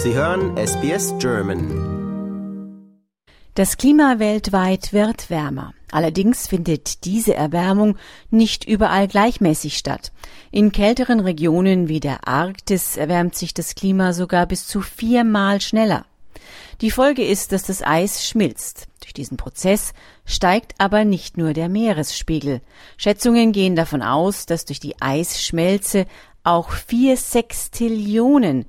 Sie hören SBS German. Das Klima weltweit wird wärmer. Allerdings findet diese Erwärmung nicht überall gleichmäßig statt. In kälteren Regionen wie der Arktis erwärmt sich das Klima sogar bis zu viermal schneller. Die Folge ist, dass das Eis schmilzt. Durch diesen Prozess steigt aber nicht nur der Meeresspiegel. Schätzungen gehen davon aus, dass durch die Eisschmelze auch vier Sextillionen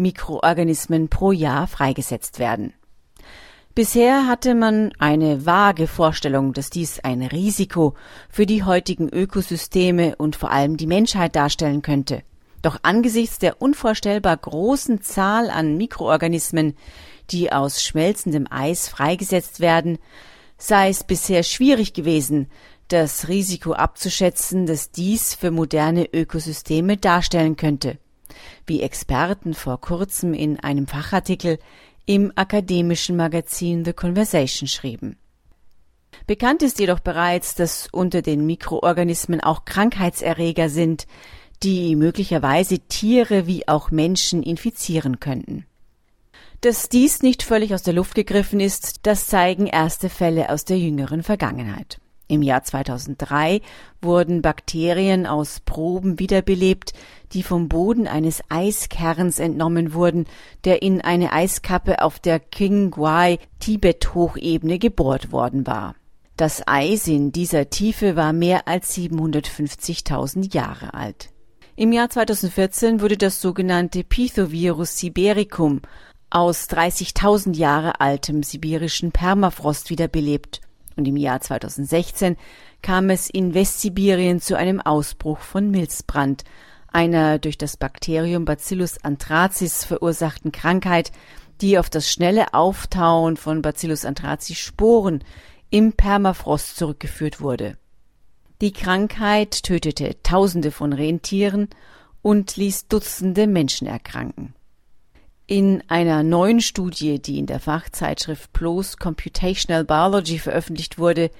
Mikroorganismen pro Jahr freigesetzt werden. Bisher hatte man eine vage Vorstellung, dass dies ein Risiko für die heutigen Ökosysteme und vor allem die Menschheit darstellen könnte. Doch angesichts der unvorstellbar großen Zahl an Mikroorganismen, die aus schmelzendem Eis freigesetzt werden, sei es bisher schwierig gewesen, das Risiko abzuschätzen, das dies für moderne Ökosysteme darstellen könnte wie Experten vor kurzem in einem Fachartikel im akademischen Magazin The Conversation schrieben. Bekannt ist jedoch bereits, dass unter den Mikroorganismen auch Krankheitserreger sind, die möglicherweise Tiere wie auch Menschen infizieren könnten. Dass dies nicht völlig aus der Luft gegriffen ist, das zeigen erste Fälle aus der jüngeren Vergangenheit. Im Jahr 2003 wurden Bakterien aus Proben wiederbelebt, die vom Boden eines Eiskerns entnommen wurden, der in eine Eiskappe auf der Qinghai Tibet Hochebene gebohrt worden war. Das Eis in dieser Tiefe war mehr als 750.000 Jahre alt. Im Jahr 2014 wurde das sogenannte Pithovirus sibericum aus 30.000 Jahre altem sibirischen Permafrost wiederbelebt und im Jahr 2016 kam es in Westsibirien zu einem Ausbruch von Milzbrand, einer durch das Bakterium Bacillus anthracis verursachten Krankheit, die auf das schnelle Auftauen von Bacillus anthracis Sporen im Permafrost zurückgeführt wurde. Die Krankheit tötete Tausende von Rentieren und ließ Dutzende Menschen erkranken. In einer neuen Studie, die in der Fachzeitschrift PLOS Computational Biology veröffentlicht wurde,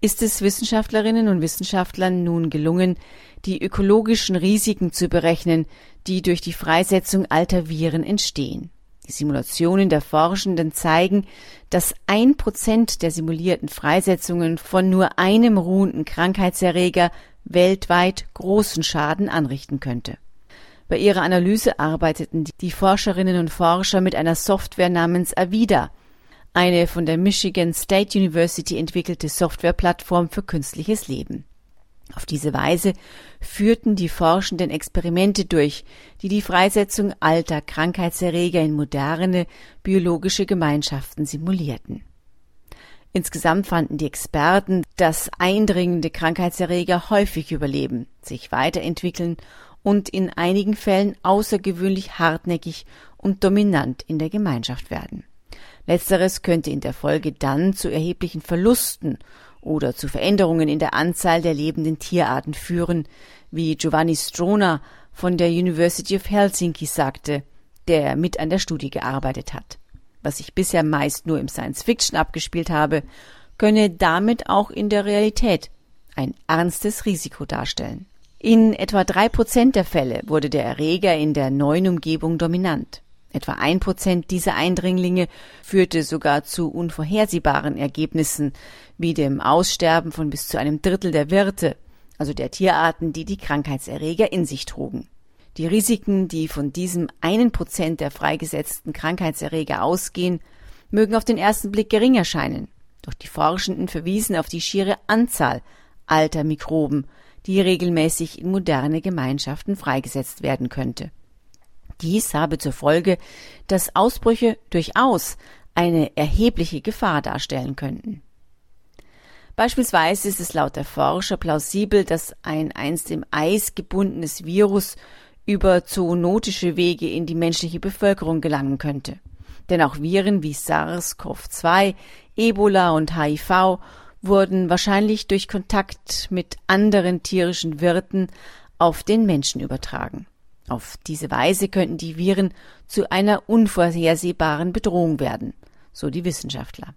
ist es Wissenschaftlerinnen und Wissenschaftlern nun gelungen, die ökologischen Risiken zu berechnen, die durch die Freisetzung alter Viren entstehen. Die Simulationen der Forschenden zeigen, dass ein Prozent der simulierten Freisetzungen von nur einem ruhenden Krankheitserreger weltweit großen Schaden anrichten könnte. Bei ihrer Analyse arbeiteten die Forscherinnen und Forscher mit einer Software namens Avida, eine von der Michigan State University entwickelte Softwareplattform für künstliches Leben. Auf diese Weise führten die Forschenden Experimente durch, die die Freisetzung alter Krankheitserreger in moderne biologische Gemeinschaften simulierten. Insgesamt fanden die Experten, dass eindringende Krankheitserreger häufig überleben, sich weiterentwickeln und in einigen Fällen außergewöhnlich hartnäckig und dominant in der Gemeinschaft werden. Letzteres könnte in der Folge dann zu erheblichen Verlusten oder zu Veränderungen in der Anzahl der lebenden Tierarten führen, wie Giovanni Strona von der University of Helsinki sagte, der mit an der Studie gearbeitet hat. Was ich bisher meist nur im Science Fiction abgespielt habe, könne damit auch in der Realität ein ernstes Risiko darstellen. In etwa drei Prozent der Fälle wurde der Erreger in der neuen Umgebung dominant. Etwa ein Prozent dieser Eindringlinge führte sogar zu unvorhersehbaren Ergebnissen, wie dem Aussterben von bis zu einem Drittel der Wirte, also der Tierarten, die die Krankheitserreger in sich trugen. Die Risiken, die von diesem einen Prozent der freigesetzten Krankheitserreger ausgehen, mögen auf den ersten Blick gering erscheinen. Doch die Forschenden verwiesen auf die schiere Anzahl alter Mikroben, die regelmäßig in moderne Gemeinschaften freigesetzt werden könnte. Dies habe zur Folge, dass Ausbrüche durchaus eine erhebliche Gefahr darstellen könnten. Beispielsweise ist es laut der Forscher plausibel, dass ein einst im Eis gebundenes Virus über zoonotische Wege in die menschliche Bevölkerung gelangen könnte. Denn auch Viren wie SARS-CoV-2, Ebola und HIV wurden wahrscheinlich durch Kontakt mit anderen tierischen Wirten auf den Menschen übertragen. Auf diese Weise könnten die Viren zu einer unvorhersehbaren Bedrohung werden, so die Wissenschaftler.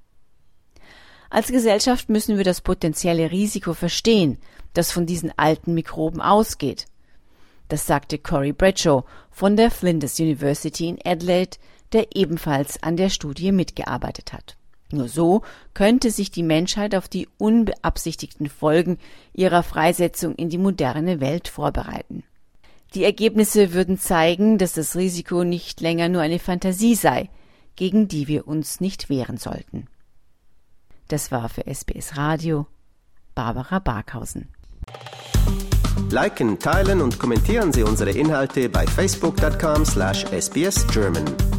Als Gesellschaft müssen wir das potenzielle Risiko verstehen, das von diesen alten Mikroben ausgeht. Das sagte Cory Bradshaw von der Flinders University in Adelaide, der ebenfalls an der Studie mitgearbeitet hat. Nur so könnte sich die Menschheit auf die unbeabsichtigten Folgen ihrer Freisetzung in die moderne Welt vorbereiten. Die Ergebnisse würden zeigen, dass das Risiko nicht länger nur eine Fantasie sei, gegen die wir uns nicht wehren sollten. Das war für SBS Radio Barbara Barkhausen. Liken, teilen und kommentieren Sie unsere Inhalte bei facebook.com/sbsgerman.